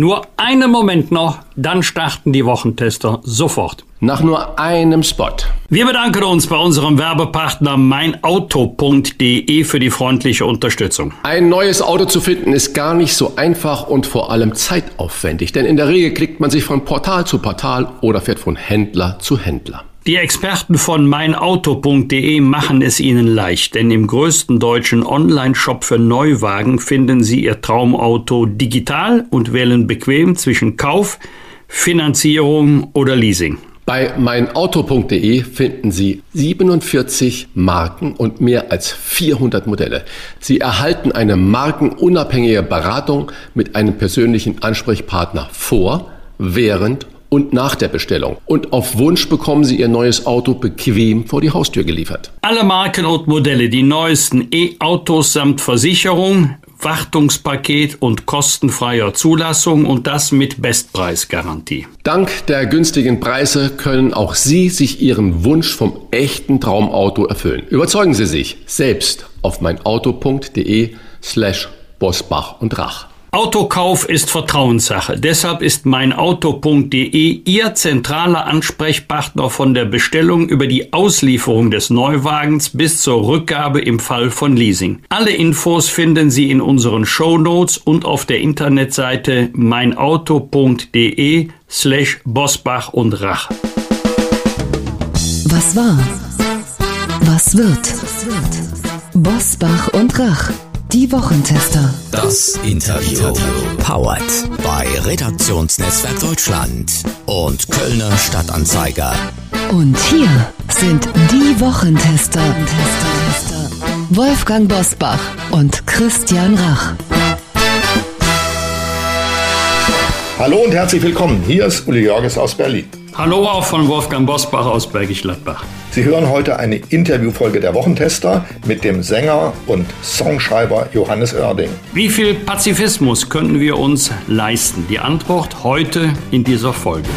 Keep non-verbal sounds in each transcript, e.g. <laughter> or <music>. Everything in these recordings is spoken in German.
Nur einen Moment noch, dann starten die Wochentester sofort. Nach nur einem Spot. Wir bedanken uns bei unserem Werbepartner meinauto.de für die freundliche Unterstützung. Ein neues Auto zu finden ist gar nicht so einfach und vor allem zeitaufwendig, denn in der Regel klickt man sich von Portal zu Portal oder fährt von Händler zu Händler. Die Experten von meinauto.de machen es Ihnen leicht, denn im größten deutschen Online-Shop für Neuwagen finden Sie Ihr Traumauto digital und wählen bequem zwischen Kauf, Finanzierung oder Leasing. Bei meinauto.de finden Sie 47 Marken und mehr als 400 Modelle. Sie erhalten eine markenunabhängige Beratung mit einem persönlichen Ansprechpartner vor, während und nach der Bestellung. Und auf Wunsch bekommen Sie Ihr neues Auto bequem vor die Haustür geliefert. Alle Marken und Modelle, die neuesten E-Autos samt Versicherung, Wartungspaket und kostenfreier Zulassung und das mit Bestpreisgarantie. Dank der günstigen Preise können auch Sie sich Ihren Wunsch vom echten Traumauto erfüllen. Überzeugen Sie sich selbst auf meinauto.de slash Bosbach und Rach. Autokauf ist Vertrauenssache. Deshalb ist meinauto.de Ihr zentraler Ansprechpartner von der Bestellung über die Auslieferung des Neuwagens bis zur Rückgabe im Fall von Leasing. Alle Infos finden Sie in unseren Show Notes und auf der Internetseite meinauto.de slash Bosbach und Rach. Was war? Was wird? Bosbach und Rach. Die Wochentester. Das Interview. Powered bei Redaktionsnetzwerk Deutschland und Kölner Stadtanzeiger. Und hier sind die Wochentester. Wolfgang Bosbach und Christian Rach. Hallo und herzlich willkommen. Hier ist Uli Jörges aus Berlin. Hallo auch von Wolfgang Bosbach aus Bergisch Gladbach. Sie hören heute eine Interviewfolge der Wochentester mit dem Sänger und Songschreiber Johannes Oerding. Wie viel Pazifismus könnten wir uns leisten? Die Antwort heute in dieser Folge.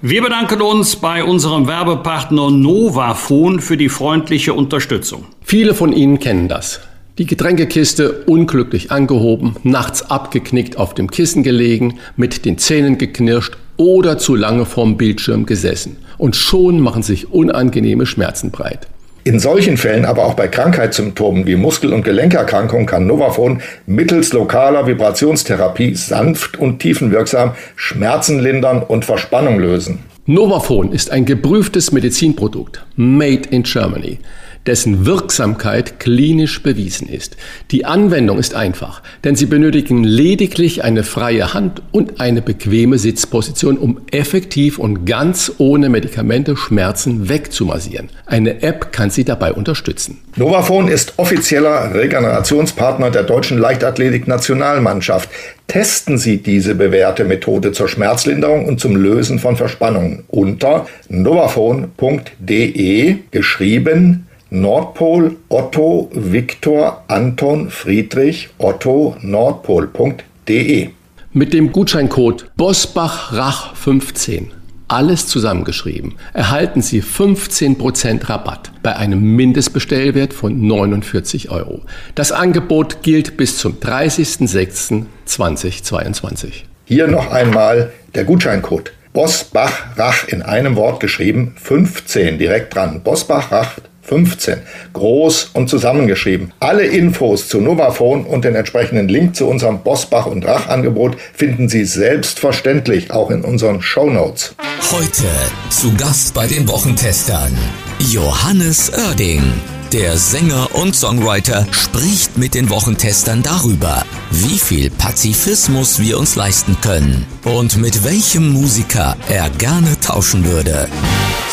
Wir bedanken uns bei unserem Werbepartner Novafon für die freundliche Unterstützung. Viele von Ihnen kennen das. Die Getränkekiste unglücklich angehoben, nachts abgeknickt auf dem Kissen gelegen, mit den Zähnen geknirscht oder zu lange vorm Bildschirm gesessen. Und schon machen sich unangenehme Schmerzen breit. In solchen Fällen, aber auch bei Krankheitssymptomen wie Muskel- und Gelenkerkrankungen kann Novafon mittels lokaler Vibrationstherapie sanft und tiefenwirksam Schmerzen lindern und Verspannung lösen. Novafon ist ein geprüftes Medizinprodukt, made in Germany dessen Wirksamkeit klinisch bewiesen ist. Die Anwendung ist einfach, denn Sie benötigen lediglich eine freie Hand und eine bequeme Sitzposition, um effektiv und ganz ohne Medikamente Schmerzen wegzumassieren. Eine App kann Sie dabei unterstützen. Novafon ist offizieller Regenerationspartner der deutschen Leichtathletik-Nationalmannschaft. Testen Sie diese bewährte Methode zur Schmerzlinderung und zum Lösen von Verspannungen unter novafon.de geschrieben Nordpol Otto Viktor Anton Friedrich Otto Nordpol.de. Mit dem Gutscheincode BOSBACHRACH15, alles zusammengeschrieben, erhalten Sie 15% Rabatt bei einem Mindestbestellwert von 49 Euro. Das Angebot gilt bis zum 30.06.2022. Hier noch einmal der Gutscheincode. Bosbach in einem Wort geschrieben, 15 direkt dran. Bosbach 15. Groß und zusammengeschrieben. Alle Infos zu Novafone und den entsprechenden Link zu unserem Bosbach und Rach Angebot finden Sie selbstverständlich auch in unseren Show Notes. Heute zu Gast bei den Wochentestern Johannes Oerding. Der Sänger und Songwriter spricht mit den Wochentestern darüber, wie viel Pazifismus wir uns leisten können und mit welchem Musiker er gerne tauschen würde.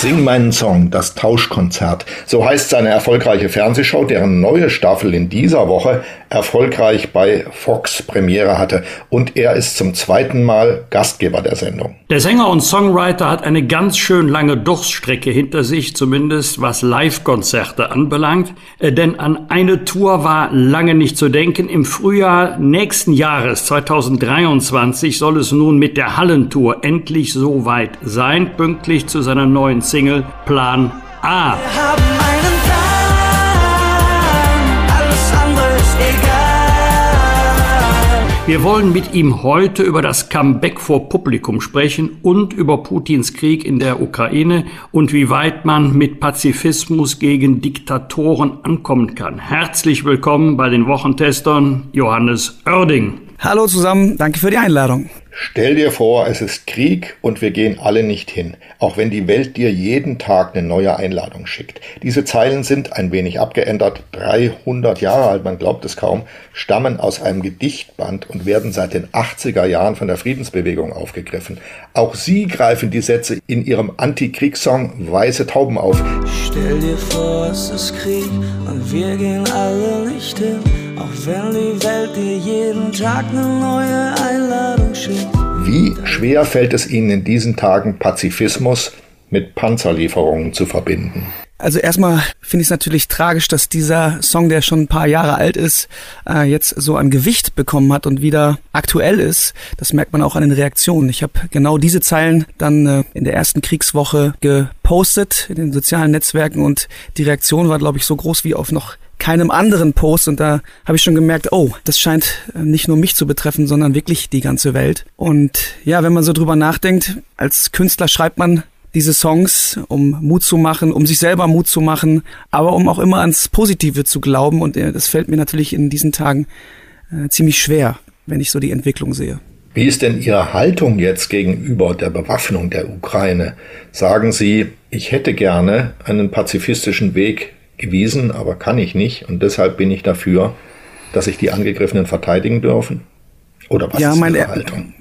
Sing meinen Song, das Tauschkonzert. So heißt seine erfolgreiche Fernsehshow, deren neue Staffel in dieser Woche erfolgreich bei Fox Premiere hatte. Und er ist zum zweiten Mal Gastgeber der Sendung. Der Sänger und Songwriter hat eine ganz schön lange Durststrecke hinter sich, zumindest was Live-Konzerte anbelangt. Äh, denn an eine Tour war lange nicht zu denken. Im Frühjahr nächsten Jahres, 2023, soll es nun mit der Hallentour endlich so weit sein, pünktlich zu seiner neuen Single Plan A. Wir wollen mit ihm heute über das Comeback vor Publikum sprechen und über Putins Krieg in der Ukraine und wie weit man mit Pazifismus gegen Diktatoren ankommen kann. Herzlich willkommen bei den Wochentestern Johannes Oerding. Hallo zusammen, danke für die Einladung. Stell dir vor, es ist Krieg und wir gehen alle nicht hin, auch wenn die Welt dir jeden Tag eine neue Einladung schickt. Diese Zeilen sind ein wenig abgeändert, 300 Jahre alt, man glaubt es kaum, stammen aus einem Gedichtband und werden seit den 80er Jahren von der Friedensbewegung aufgegriffen. Auch sie greifen die Sätze in ihrem Antikriegssong Weiße Tauben auf. Stell dir vor, es ist Krieg und wir gehen alle nicht hin. Auch wenn die Welt dir jeden Tag eine neue Einladung schickt. Wie schwer fällt es Ihnen in diesen Tagen, Pazifismus mit Panzerlieferungen zu verbinden? Also erstmal finde ich es natürlich tragisch, dass dieser Song, der schon ein paar Jahre alt ist, äh, jetzt so an Gewicht bekommen hat und wieder aktuell ist. Das merkt man auch an den Reaktionen. Ich habe genau diese Zeilen dann äh, in der ersten Kriegswoche gepostet in den sozialen Netzwerken und die Reaktion war, glaube ich, so groß wie auf noch keinem anderen Post und da habe ich schon gemerkt, oh, das scheint äh, nicht nur mich zu betreffen, sondern wirklich die ganze Welt. Und ja, wenn man so drüber nachdenkt, als Künstler schreibt man diese Songs, um Mut zu machen, um sich selber Mut zu machen, aber um auch immer ans Positive zu glauben. Und äh, das fällt mir natürlich in diesen Tagen äh, ziemlich schwer, wenn ich so die Entwicklung sehe. Wie ist denn Ihre Haltung jetzt gegenüber der Bewaffnung der Ukraine? Sagen Sie, ich hätte gerne einen pazifistischen Weg gewiesen, aber kann ich nicht. Und deshalb bin ich dafür, dass sich die Angegriffenen verteidigen dürfen. Oder was ja, ist meine Ihre Haltung?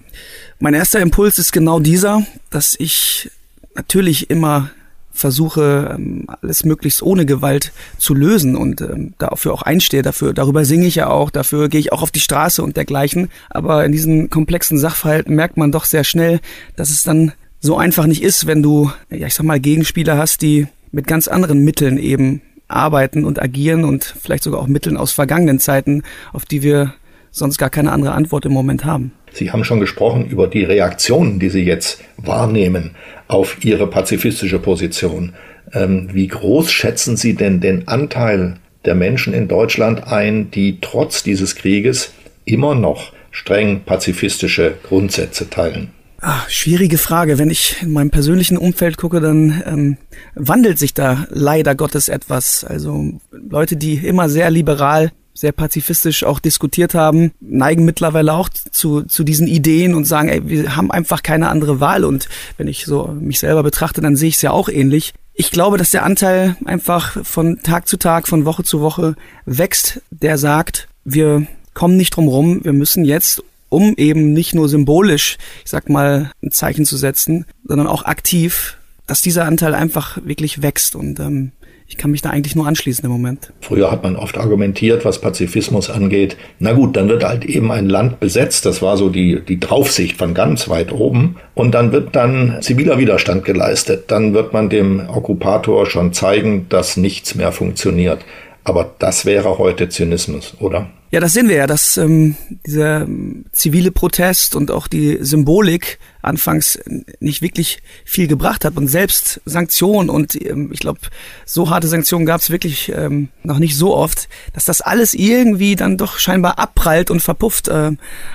Mein erster Impuls ist genau dieser, dass ich natürlich immer versuche, ähm, alles möglichst ohne Gewalt zu lösen und ähm, dafür auch einstehe. Dafür, darüber singe ich ja auch, dafür gehe ich auch auf die Straße und dergleichen. Aber in diesen komplexen Sachverhalten merkt man doch sehr schnell, dass es dann so einfach nicht ist, wenn du, ja, ich sag mal, Gegenspieler hast, die mit ganz anderen Mitteln eben arbeiten und agieren und vielleicht sogar auch Mitteln aus vergangenen Zeiten, auf die wir sonst gar keine andere Antwort im Moment haben. Sie haben schon gesprochen über die Reaktionen, die Sie jetzt wahrnehmen auf Ihre pazifistische Position. Ähm, wie groß schätzen Sie denn den Anteil der Menschen in Deutschland ein, die trotz dieses Krieges immer noch streng pazifistische Grundsätze teilen? Ach, schwierige Frage. Wenn ich in meinem persönlichen Umfeld gucke, dann ähm, wandelt sich da leider Gottes etwas. Also Leute, die immer sehr liberal, sehr pazifistisch auch diskutiert haben, neigen mittlerweile auch zu, zu diesen Ideen und sagen, ey, wir haben einfach keine andere Wahl. Und wenn ich so mich selber betrachte, dann sehe ich es ja auch ähnlich. Ich glaube, dass der Anteil einfach von Tag zu Tag, von Woche zu Woche wächst, der sagt, wir kommen nicht drum rum, wir müssen jetzt um eben nicht nur symbolisch, ich sag mal, ein Zeichen zu setzen, sondern auch aktiv, dass dieser Anteil einfach wirklich wächst und ähm, ich kann mich da eigentlich nur anschließen im Moment. Früher hat man oft argumentiert, was Pazifismus angeht. Na gut, dann wird halt eben ein Land besetzt. Das war so die, die Draufsicht von ganz weit oben. Und dann wird dann ziviler Widerstand geleistet. Dann wird man dem Okkupator schon zeigen, dass nichts mehr funktioniert. Aber das wäre heute Zynismus, oder? Ja, das sehen wir ja, dass ähm, dieser ähm, zivile Protest und auch die Symbolik anfangs nicht wirklich viel gebracht hat und selbst Sanktionen und ähm, ich glaube, so harte Sanktionen gab es wirklich ähm, noch nicht so oft, dass das alles irgendwie dann doch scheinbar abprallt und verpufft äh,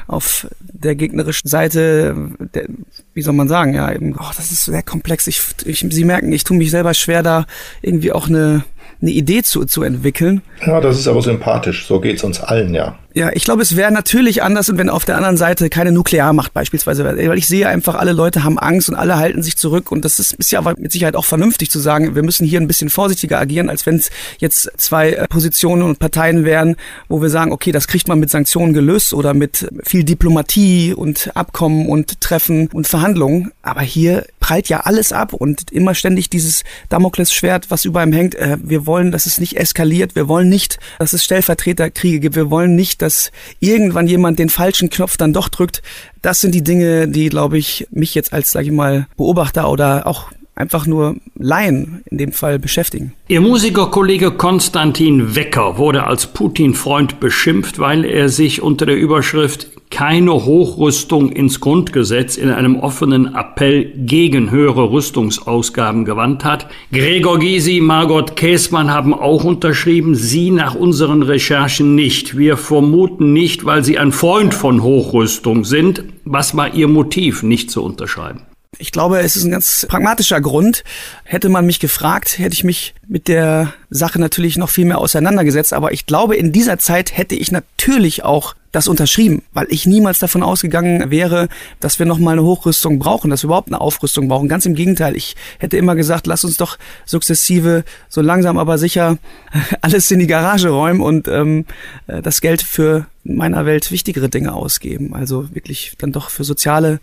auf der gegnerischen Seite. Der, wie soll man sagen? Ja, eben, oh, das ist sehr komplex. Ich, ich, Sie merken, ich tue mich selber schwer, da irgendwie auch eine eine Idee zu, zu entwickeln. Ja, das ist aber sympathisch. So geht's uns allen, ja. Ja, ich glaube, es wäre natürlich anders, wenn auf der anderen Seite keine Nuklearmacht beispielsweise wäre. Weil ich sehe einfach, alle Leute haben Angst und alle halten sich zurück. Und das ist, ist ja mit Sicherheit auch vernünftig zu sagen, wir müssen hier ein bisschen vorsichtiger agieren, als wenn es jetzt zwei äh, Positionen und Parteien wären, wo wir sagen, okay, das kriegt man mit Sanktionen gelöst oder mit viel Diplomatie und Abkommen und Treffen und Verhandlungen. Aber hier prallt ja alles ab und immer ständig dieses Damoklesschwert, was über ihm hängt. Äh, wir wollen, dass es nicht eskaliert. Wir wollen nicht, dass es Stellvertreterkriege gibt. Wir wollen nicht, dass irgendwann jemand den falschen Knopf dann doch drückt. Das sind die Dinge, die, glaube ich, mich jetzt als, sage ich mal, Beobachter oder auch einfach nur Laien in dem Fall beschäftigen. Ihr Musikerkollege Konstantin Wecker wurde als Putin-Freund beschimpft, weil er sich unter der Überschrift keine Hochrüstung ins Grundgesetz in einem offenen Appell gegen höhere Rüstungsausgaben gewandt hat. Gregor Gysi, Margot Käßmann haben auch unterschrieben, sie nach unseren Recherchen nicht. Wir vermuten nicht, weil sie ein Freund von Hochrüstung sind. Was war ihr Motiv, nicht zu unterschreiben? Ich glaube, es ist ein ganz pragmatischer Grund. Hätte man mich gefragt, hätte ich mich mit der Sache natürlich noch viel mehr auseinandergesetzt. Aber ich glaube, in dieser Zeit hätte ich natürlich auch das unterschrieben, weil ich niemals davon ausgegangen wäre, dass wir nochmal eine Hochrüstung brauchen, dass wir überhaupt eine Aufrüstung brauchen. Ganz im Gegenteil, ich hätte immer gesagt, lass uns doch sukzessive, so langsam aber sicher <laughs> alles in die Garage räumen und ähm, das Geld für meiner Welt wichtigere Dinge ausgeben. Also wirklich dann doch für soziale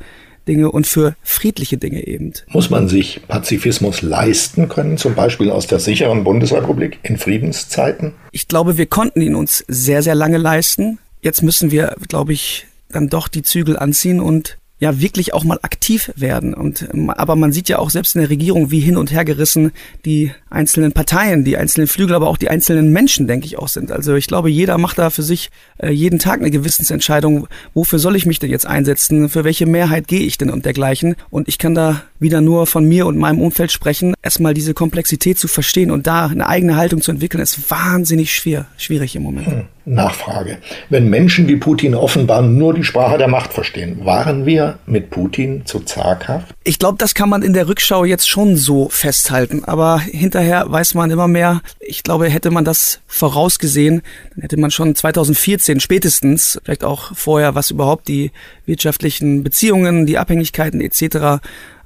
Dinge und für friedliche Dinge eben. Muss man sich Pazifismus leisten können, zum Beispiel aus der sicheren Bundesrepublik in Friedenszeiten? Ich glaube, wir konnten ihn uns sehr, sehr lange leisten. Jetzt müssen wir, glaube ich, dann doch die Zügel anziehen und ja wirklich auch mal aktiv werden. Und ähm, aber man sieht ja auch selbst in der Regierung, wie hin und her gerissen die einzelnen Parteien, die einzelnen Flügel, aber auch die einzelnen Menschen, denke ich, auch sind. Also ich glaube, jeder macht da für sich äh, jeden Tag eine Gewissensentscheidung, wofür soll ich mich denn jetzt einsetzen, für welche Mehrheit gehe ich denn und dergleichen. Und ich kann da wieder nur von mir und meinem Umfeld sprechen. Erstmal diese Komplexität zu verstehen und da eine eigene Haltung zu entwickeln, ist wahnsinnig schwer, schwierig im Moment. Hm. Nachfrage. Wenn Menschen wie Putin offenbar nur die Sprache der Macht verstehen, waren wir mit Putin zu zaghaft? Ich glaube, das kann man in der Rückschau jetzt schon so festhalten. Aber hinterher weiß man immer mehr. Ich glaube, hätte man das vorausgesehen, dann hätte man schon 2014 spätestens, vielleicht auch vorher, was überhaupt die wirtschaftlichen Beziehungen, die Abhängigkeiten etc.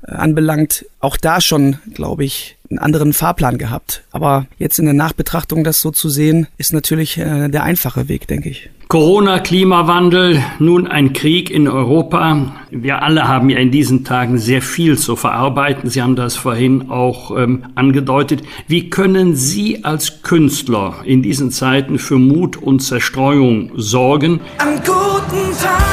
Äh, anbelangt, auch da schon, glaube ich, einen anderen Fahrplan gehabt. Aber jetzt in der Nachbetrachtung das so zu sehen, ist natürlich äh, der einfache Weg, denke ich. Corona, Klimawandel, nun ein Krieg in Europa. Wir alle haben ja in diesen Tagen sehr viel zu verarbeiten. Sie haben das vorhin auch ähm, angedeutet. Wie können Sie als Künstler in diesen Zeiten für Mut und Zerstreuung sorgen? An guten Tagen.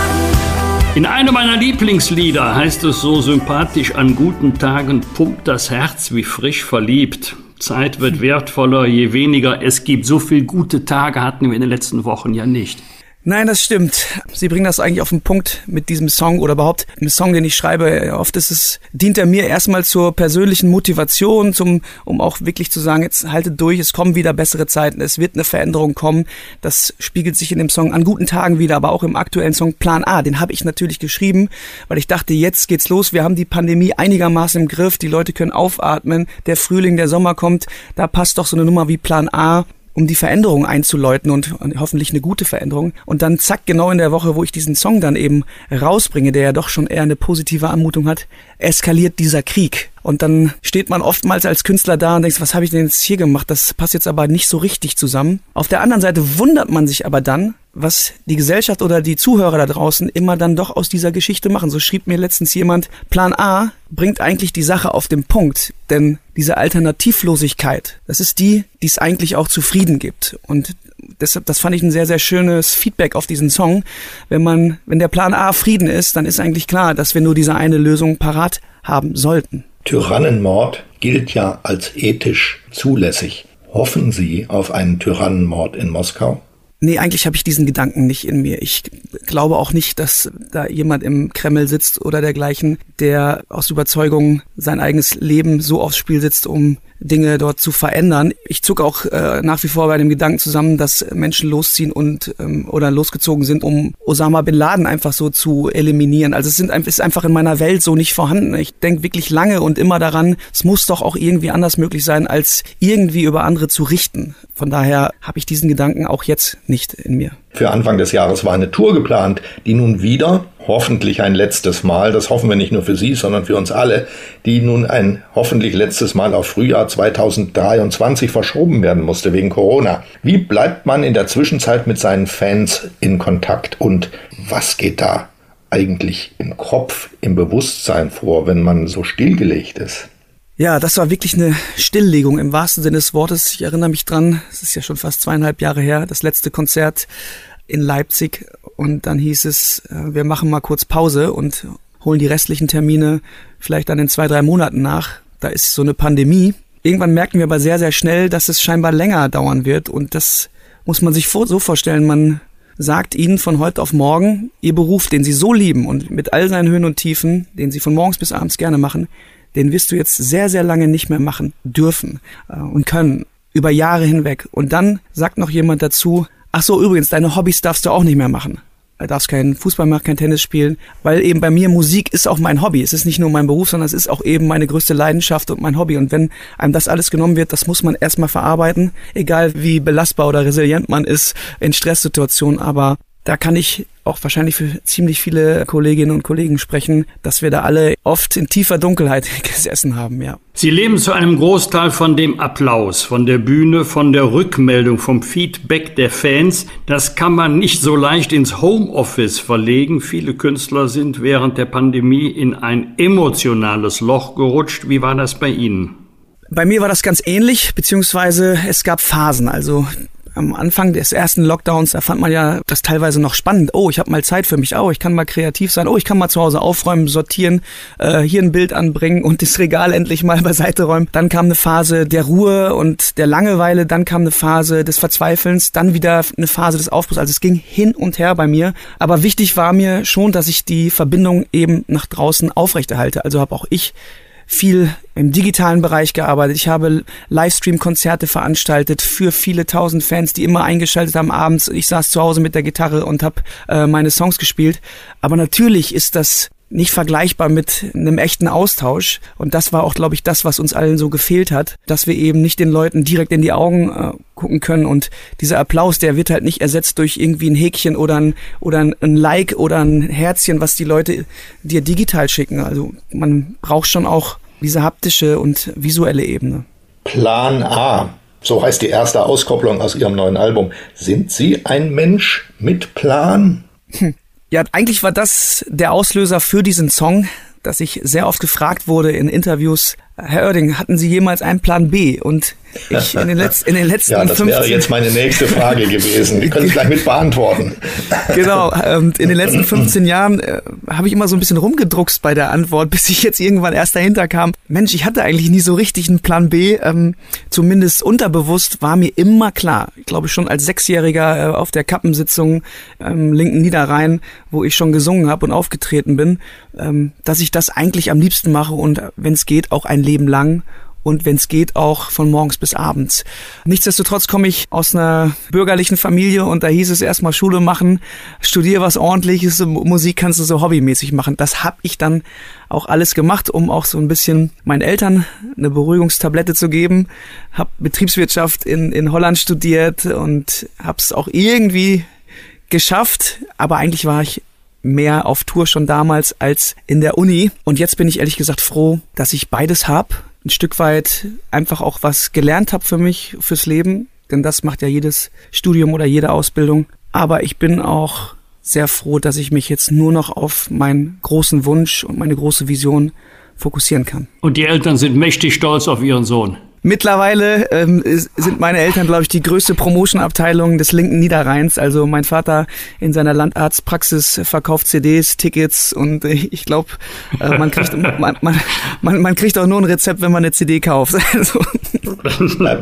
In einem meiner Lieblingslieder heißt es so sympathisch, an guten Tagen pumpt das Herz wie frisch verliebt. Zeit wird <laughs> wertvoller, je weniger es gibt. So viele gute Tage hatten wir in den letzten Wochen ja nicht. Nein, das stimmt. Sie bringen das eigentlich auf den Punkt mit diesem Song oder überhaupt im Song, den ich schreibe. Oft ist es, dient er mir erstmal zur persönlichen Motivation, zum, um auch wirklich zu sagen, jetzt haltet durch, es kommen wieder bessere Zeiten, es wird eine Veränderung kommen. Das spiegelt sich in dem Song an guten Tagen wieder, aber auch im aktuellen Song Plan A. Den habe ich natürlich geschrieben, weil ich dachte, jetzt geht's los. Wir haben die Pandemie einigermaßen im Griff. Die Leute können aufatmen. Der Frühling, der Sommer kommt. Da passt doch so eine Nummer wie Plan A um die Veränderung einzuläuten und, und, hoffentlich eine gute Veränderung. Und dann zack, genau in der Woche, wo ich diesen Song dann eben rausbringe, der ja doch schon eher eine positive Anmutung hat, eskaliert dieser Krieg. Und dann steht man oftmals als Künstler da und denkt, was habe ich denn jetzt hier gemacht? Das passt jetzt aber nicht so richtig zusammen. Auf der anderen Seite wundert man sich aber dann, was die Gesellschaft oder die Zuhörer da draußen immer dann doch aus dieser Geschichte machen. So schrieb mir letztens jemand, Plan A bringt eigentlich die Sache auf den Punkt, denn diese Alternativlosigkeit, das ist die, die es eigentlich auch zufrieden gibt. Und deshalb, das fand ich ein sehr, sehr schönes Feedback auf diesen Song. Wenn man, wenn der Plan A Frieden ist, dann ist eigentlich klar, dass wir nur diese eine Lösung parat haben sollten. Tyrannenmord gilt ja als ethisch zulässig. Hoffen Sie auf einen Tyrannenmord in Moskau? Nee, eigentlich habe ich diesen Gedanken nicht in mir. Ich glaube auch nicht, dass da jemand im Kreml sitzt oder dergleichen, der aus Überzeugung sein eigenes Leben so aufs Spiel setzt, um Dinge dort zu verändern. Ich zucke auch äh, nach wie vor bei dem Gedanken zusammen, dass Menschen losziehen und ähm, oder losgezogen sind, um Osama bin Laden einfach so zu eliminieren. Also es sind, ist einfach in meiner Welt so nicht vorhanden. Ich denke wirklich lange und immer daran, es muss doch auch irgendwie anders möglich sein, als irgendwie über andere zu richten. Von daher habe ich diesen Gedanken auch jetzt nicht in mir. Für Anfang des Jahres war eine Tour geplant, die nun wieder, hoffentlich ein letztes Mal, das hoffen wir nicht nur für Sie, sondern für uns alle, die nun ein hoffentlich letztes Mal auf Frühjahr 2023 verschoben werden musste wegen Corona. Wie bleibt man in der Zwischenzeit mit seinen Fans in Kontakt und was geht da eigentlich im Kopf, im Bewusstsein vor, wenn man so stillgelegt ist? Ja, das war wirklich eine Stilllegung im wahrsten Sinne des Wortes. Ich erinnere mich dran, es ist ja schon fast zweieinhalb Jahre her, das letzte Konzert in Leipzig. Und dann hieß es, äh, wir machen mal kurz Pause und holen die restlichen Termine vielleicht dann in zwei, drei Monaten nach. Da ist so eine Pandemie. Irgendwann merken wir aber sehr, sehr schnell, dass es scheinbar länger dauern wird. Und das muss man sich so vorstellen. Man sagt ihnen von heute auf morgen, ihr Beruf, den sie so lieben und mit all seinen Höhen und Tiefen, den sie von morgens bis abends gerne machen, den wirst du jetzt sehr, sehr lange nicht mehr machen dürfen äh, und können, über Jahre hinweg. Und dann sagt noch jemand dazu, ach so, übrigens, deine Hobbys darfst du auch nicht mehr machen. Du darfst keinen Fußball machen, kein Tennis spielen, weil eben bei mir Musik ist auch mein Hobby. Es ist nicht nur mein Beruf, sondern es ist auch eben meine größte Leidenschaft und mein Hobby. Und wenn einem das alles genommen wird, das muss man erstmal verarbeiten, egal wie belastbar oder resilient man ist in Stresssituationen. Aber da kann ich auch wahrscheinlich für ziemlich viele Kolleginnen und Kollegen sprechen, dass wir da alle oft in tiefer Dunkelheit <laughs> gesessen haben, ja. Sie leben zu einem Großteil von dem Applaus, von der Bühne, von der Rückmeldung, vom Feedback der Fans. Das kann man nicht so leicht ins Homeoffice verlegen. Viele Künstler sind während der Pandemie in ein emotionales Loch gerutscht. Wie war das bei Ihnen? Bei mir war das ganz ähnlich, beziehungsweise es gab Phasen. Also am Anfang des ersten Lockdowns, da fand man ja das teilweise noch spannend. Oh, ich habe mal Zeit für mich. Oh, ich kann mal kreativ sein. Oh, ich kann mal zu Hause aufräumen, sortieren, äh, hier ein Bild anbringen und das Regal endlich mal <laughs> beiseite räumen. Dann kam eine Phase der Ruhe und der Langeweile. Dann kam eine Phase des Verzweifelns. Dann wieder eine Phase des Aufbruchs. Also es ging hin und her bei mir. Aber wichtig war mir schon, dass ich die Verbindung eben nach draußen aufrechterhalte. Also habe auch ich viel im digitalen Bereich gearbeitet. Ich habe Livestream-Konzerte veranstaltet für viele tausend Fans, die immer eingeschaltet haben abends. Ich saß zu Hause mit der Gitarre und habe äh, meine Songs gespielt. Aber natürlich ist das nicht vergleichbar mit einem echten Austausch. Und das war auch, glaube ich, das, was uns allen so gefehlt hat, dass wir eben nicht den Leuten direkt in die Augen äh, gucken können. Und dieser Applaus, der wird halt nicht ersetzt durch irgendwie ein Häkchen oder ein, oder ein, ein Like oder ein Herzchen, was die Leute dir digital schicken. Also man braucht schon auch diese haptische und visuelle Ebene. Plan A. So heißt die erste Auskopplung aus Ihrem neuen Album. Sind Sie ein Mensch mit Plan? Hm. Ja, eigentlich war das der Auslöser für diesen Song, dass ich sehr oft gefragt wurde in Interviews, Herr Oerding, hatten Sie jemals einen Plan B? Und ich in den, Letz-, in den letzten Ja, das 15 wäre jetzt meine nächste Frage gewesen. Die können Sie gleich mit beantworten. <laughs> Genau, ähm, in den letzten 15 Jahren äh, habe ich immer so ein bisschen rumgedruckst bei der Antwort, <laughs> bis ich jetzt irgendwann erst dahinter kam. Mensch, ich hatte eigentlich nie so richtig einen Plan B. Ähm, zumindest unterbewusst war mir immer klar, ich glaube schon als Sechsjähriger äh, auf der Kappensitzung ähm, linken Niederrhein, wo ich schon gesungen habe und aufgetreten bin, ähm, dass ich das eigentlich am liebsten mache und wenn es geht, auch ein Leben lang und wenn es geht auch von morgens bis abends. Nichtsdestotrotz komme ich aus einer bürgerlichen Familie und da hieß es erstmal Schule machen, studier was ordentliches, Musik kannst du so hobbymäßig machen. Das habe ich dann auch alles gemacht, um auch so ein bisschen meinen Eltern eine Beruhigungstablette zu geben. Hab Betriebswirtschaft in, in Holland studiert und habe es auch irgendwie geschafft, aber eigentlich war ich mehr auf Tour schon damals als in der Uni. Und jetzt bin ich ehrlich gesagt froh, dass ich beides hab. Ein Stück weit einfach auch was gelernt habe für mich, fürs Leben. Denn das macht ja jedes Studium oder jede Ausbildung. Aber ich bin auch sehr froh, dass ich mich jetzt nur noch auf meinen großen Wunsch und meine große Vision fokussieren kann. Und die Eltern sind mächtig stolz auf ihren Sohn. Mittlerweile ähm, sind meine Eltern, glaube ich, die größte Promotion-Abteilung des linken Niederrheins. Also mein Vater in seiner Landarztpraxis verkauft CDs, Tickets und äh, <laughs> ich glaube, äh, man, kriegt, man, man, man, man kriegt auch nur ein Rezept, wenn man eine CD kauft. <laughs> Also.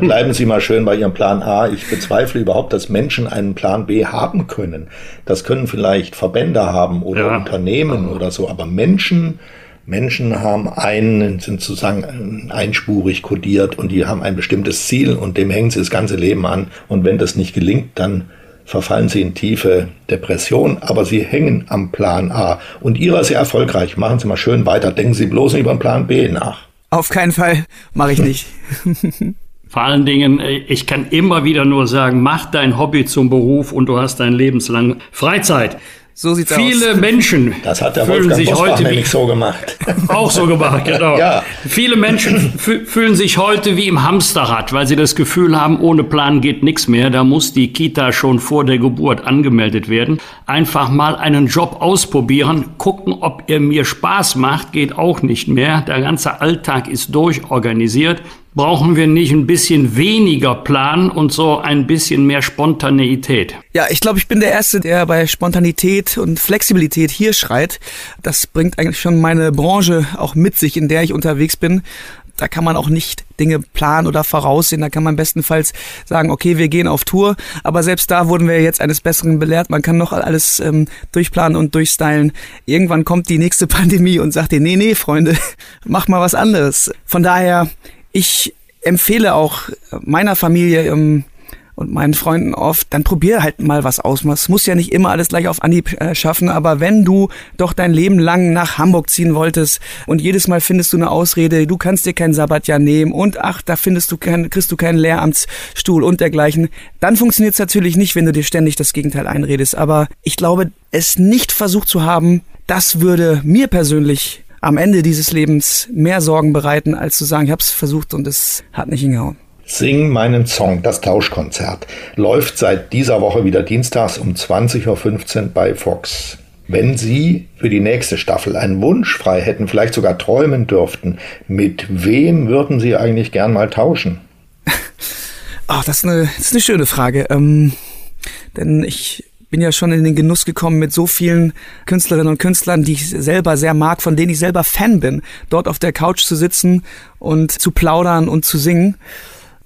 Bleiben Sie mal schön bei Ihrem Plan A. Ich bezweifle überhaupt, dass Menschen einen Plan B haben können. Das können vielleicht Verbände haben oder ja. Unternehmen oder so, aber Menschen Menschen haben einen, sind sozusagen einspurig kodiert und die haben ein bestimmtes Ziel und dem hängen sie das ganze Leben an. Und wenn das nicht gelingt, dann verfallen sie in tiefe Depression, aber sie hängen am Plan A. Und ihrer sehr erfolgreich. Machen Sie mal schön weiter. Denken Sie bloß nicht über den Plan B nach. Auf keinen Fall mache ich nicht. <laughs> Vor allen Dingen, äh, ich kann immer wieder nur sagen, mach dein Hobby zum Beruf und du hast dein lebenslang Freizeit. So sieht's Viele aus. Menschen Das hat der fühlen Wolfgang sich Bosbach heute nämlich wie, so gemacht. <laughs> auch so gemacht, genau. Ja. Viele Menschen fü- fühlen sich heute wie im Hamsterrad, weil sie das Gefühl haben, ohne Plan geht nichts mehr. Da muss die Kita schon vor der Geburt angemeldet werden. Einfach mal einen Job ausprobieren, gucken, ob er mir Spaß macht, geht auch nicht mehr. Der ganze Alltag ist durchorganisiert. Brauchen wir nicht ein bisschen weniger Plan und so ein bisschen mehr Spontaneität? Ja, ich glaube, ich bin der Erste, der bei Spontanität und Flexibilität hier schreit. Das bringt eigentlich schon meine Branche auch mit sich, in der ich unterwegs bin. da kann man auch nicht Dinge planen oder voraussehen. Da kann man bestenfalls sagen, okay, wir gehen auf Tour. Aber selbst da wurden wir jetzt eines Besseren belehrt. Man kann noch alles ähm, durchplanen und durchstylen. Irgendwann kommt die nächste <laughs> Pandemie und sagt dir, nee, nee, Freunde, <laughs> mach mal was anderes. Von daher, ich empfehle auch meiner Familie, ähm, und meinen Freunden oft, dann probier halt mal was aus. Es muss ja nicht immer alles gleich auf Anhieb äh, schaffen, aber wenn du doch dein Leben lang nach Hamburg ziehen wolltest und jedes Mal findest du eine Ausrede, du kannst dir kein Sabbatjahr nehmen und ach, da findest du kein, kriegst du keinen Lehramtsstuhl und dergleichen, dann funktioniert es natürlich nicht, wenn du dir ständig das Gegenteil einredest. Aber ich glaube, es nicht versucht zu haben, das würde mir persönlich am Ende dieses Lebens mehr Sorgen bereiten, als zu sagen, ich habe es versucht und es hat nicht hingehauen. Sing meinen Song, das Tauschkonzert, läuft seit dieser Woche wieder dienstags um 20.15 Uhr bei Fox. Wenn Sie für die nächste Staffel einen Wunsch frei hätten, vielleicht sogar träumen dürften, mit wem würden Sie eigentlich gern mal tauschen? Ach, <laughs> das ist eine, das ist eine schöne Frage. Ähm, denn ich bin ja schon in den Genuss gekommen mit so vielen Künstlerinnen und Künstlern, die ich selber sehr mag, von denen ich selber Fan bin, dort auf der Couch zu sitzen und zu plaudern und zu singen.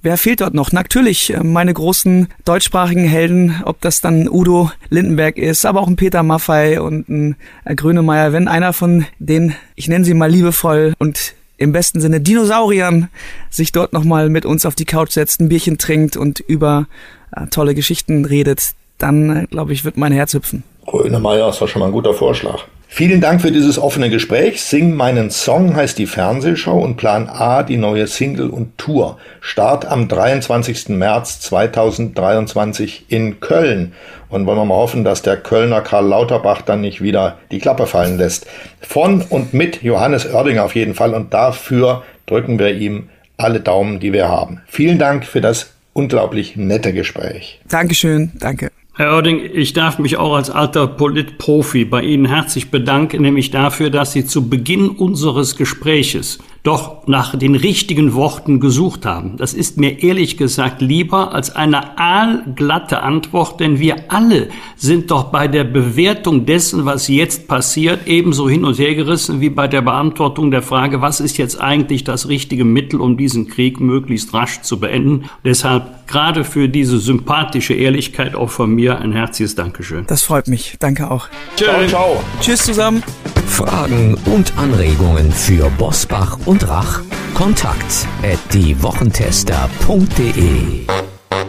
Wer fehlt dort noch? Natürlich äh, meine großen deutschsprachigen Helden, ob das dann Udo Lindenberg ist, aber auch ein Peter Maffei und ein äh, Grönemeyer. Wenn einer von den, ich nenne sie mal liebevoll und im besten Sinne Dinosauriern sich dort nochmal mit uns auf die Couch setzt, ein Bierchen trinkt und über äh, tolle Geschichten redet, dann glaube ich, wird mein Herz hüpfen. Grönemeyer ist doch schon mal ein guter Vorschlag. Vielen Dank für dieses offene Gespräch. Sing meinen Song heißt die Fernsehshow und Plan A die neue Single und Tour. Start am 23. März 2023 in Köln. Und wollen wir mal hoffen, dass der Kölner Karl Lauterbach dann nicht wieder die Klappe fallen lässt. Von und mit Johannes Oerdinger auf jeden Fall. Und dafür drücken wir ihm alle Daumen, die wir haben. Vielen Dank für das unglaublich nette Gespräch. Dankeschön, danke. Herr Oerding, ich darf mich auch als alter Politprofi bei Ihnen herzlich bedanken, nämlich dafür, dass Sie zu Beginn unseres Gespräches doch nach den richtigen Worten gesucht haben. Das ist mir ehrlich gesagt lieber als eine aalglatte Antwort, denn wir alle sind doch bei der Bewertung dessen, was jetzt passiert, ebenso hin und her gerissen wie bei der Beantwortung der Frage, was ist jetzt eigentlich das richtige Mittel, um diesen Krieg möglichst rasch zu beenden. Deshalb gerade für diese sympathische Ehrlichkeit auch von mir ein herzliches Dankeschön. Das freut mich. Danke auch. Ciao, ciao. Tschüss zusammen. Fragen und Anregungen für Bosbach und Rach? Kontakt at diewochentester.de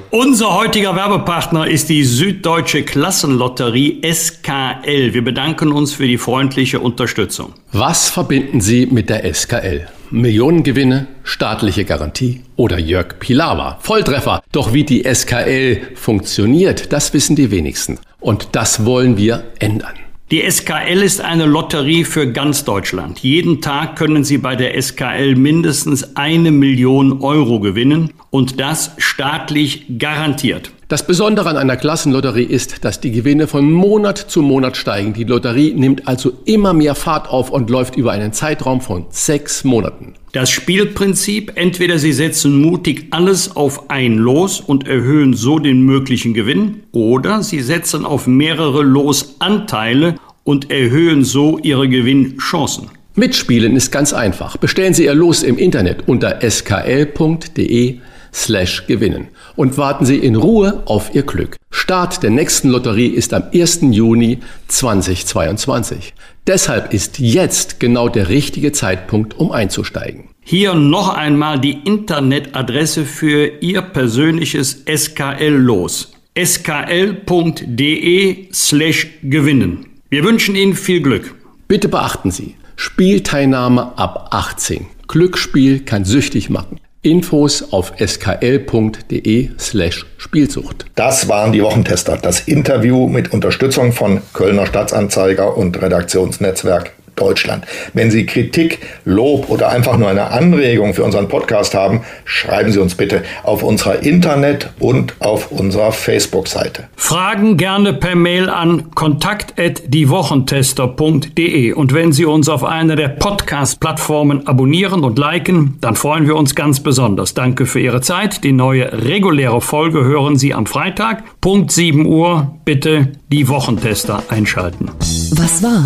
unser heutiger Werbepartner ist die Süddeutsche Klassenlotterie SKL. Wir bedanken uns für die freundliche Unterstützung. Was verbinden Sie mit der SKL? Millionengewinne, staatliche Garantie oder Jörg Pilawa. Volltreffer. Doch wie die SKL funktioniert, das wissen die wenigsten. Und das wollen wir ändern. Die SKL ist eine Lotterie für ganz Deutschland. Jeden Tag können Sie bei der SKL mindestens eine Million Euro gewinnen und das staatlich garantiert. Das Besondere an einer Klassenlotterie ist, dass die Gewinne von Monat zu Monat steigen. Die Lotterie nimmt also immer mehr Fahrt auf und läuft über einen Zeitraum von sechs Monaten. Das Spielprinzip, entweder Sie setzen mutig alles auf ein Los und erhöhen so den möglichen Gewinn, oder Sie setzen auf mehrere Losanteile und erhöhen so Ihre Gewinnchancen. Mitspielen ist ganz einfach. Bestellen Sie Ihr Los im Internet unter skl.de slash gewinnen und warten Sie in Ruhe auf Ihr Glück. Start der nächsten Lotterie ist am 1. Juni 2022. Deshalb ist jetzt genau der richtige Zeitpunkt, um einzusteigen. Hier noch einmal die Internetadresse für Ihr persönliches SKL-Los. skl.de slash gewinnen. Wir wünschen Ihnen viel Glück. Bitte beachten Sie, Spielteilnahme ab 18. Glücksspiel kann süchtig machen. Infos auf skl.de slash Spielsucht. Das waren die Wochentester. Das Interview mit Unterstützung von Kölner Stadtanzeiger und Redaktionsnetzwerk Deutschland. Wenn Sie Kritik, Lob oder einfach nur eine Anregung für unseren Podcast haben, schreiben Sie uns bitte auf unserer Internet- und auf unserer Facebook-Seite. Fragen gerne per Mail an kontakt@diewochentester.de und wenn Sie uns auf einer der Podcast-Plattformen abonnieren und liken, dann freuen wir uns ganz besonders. Danke für Ihre Zeit. Die neue reguläre Folge hören Sie am Freitag, Punkt 7 Uhr. Bitte die Wochentester einschalten. Was war?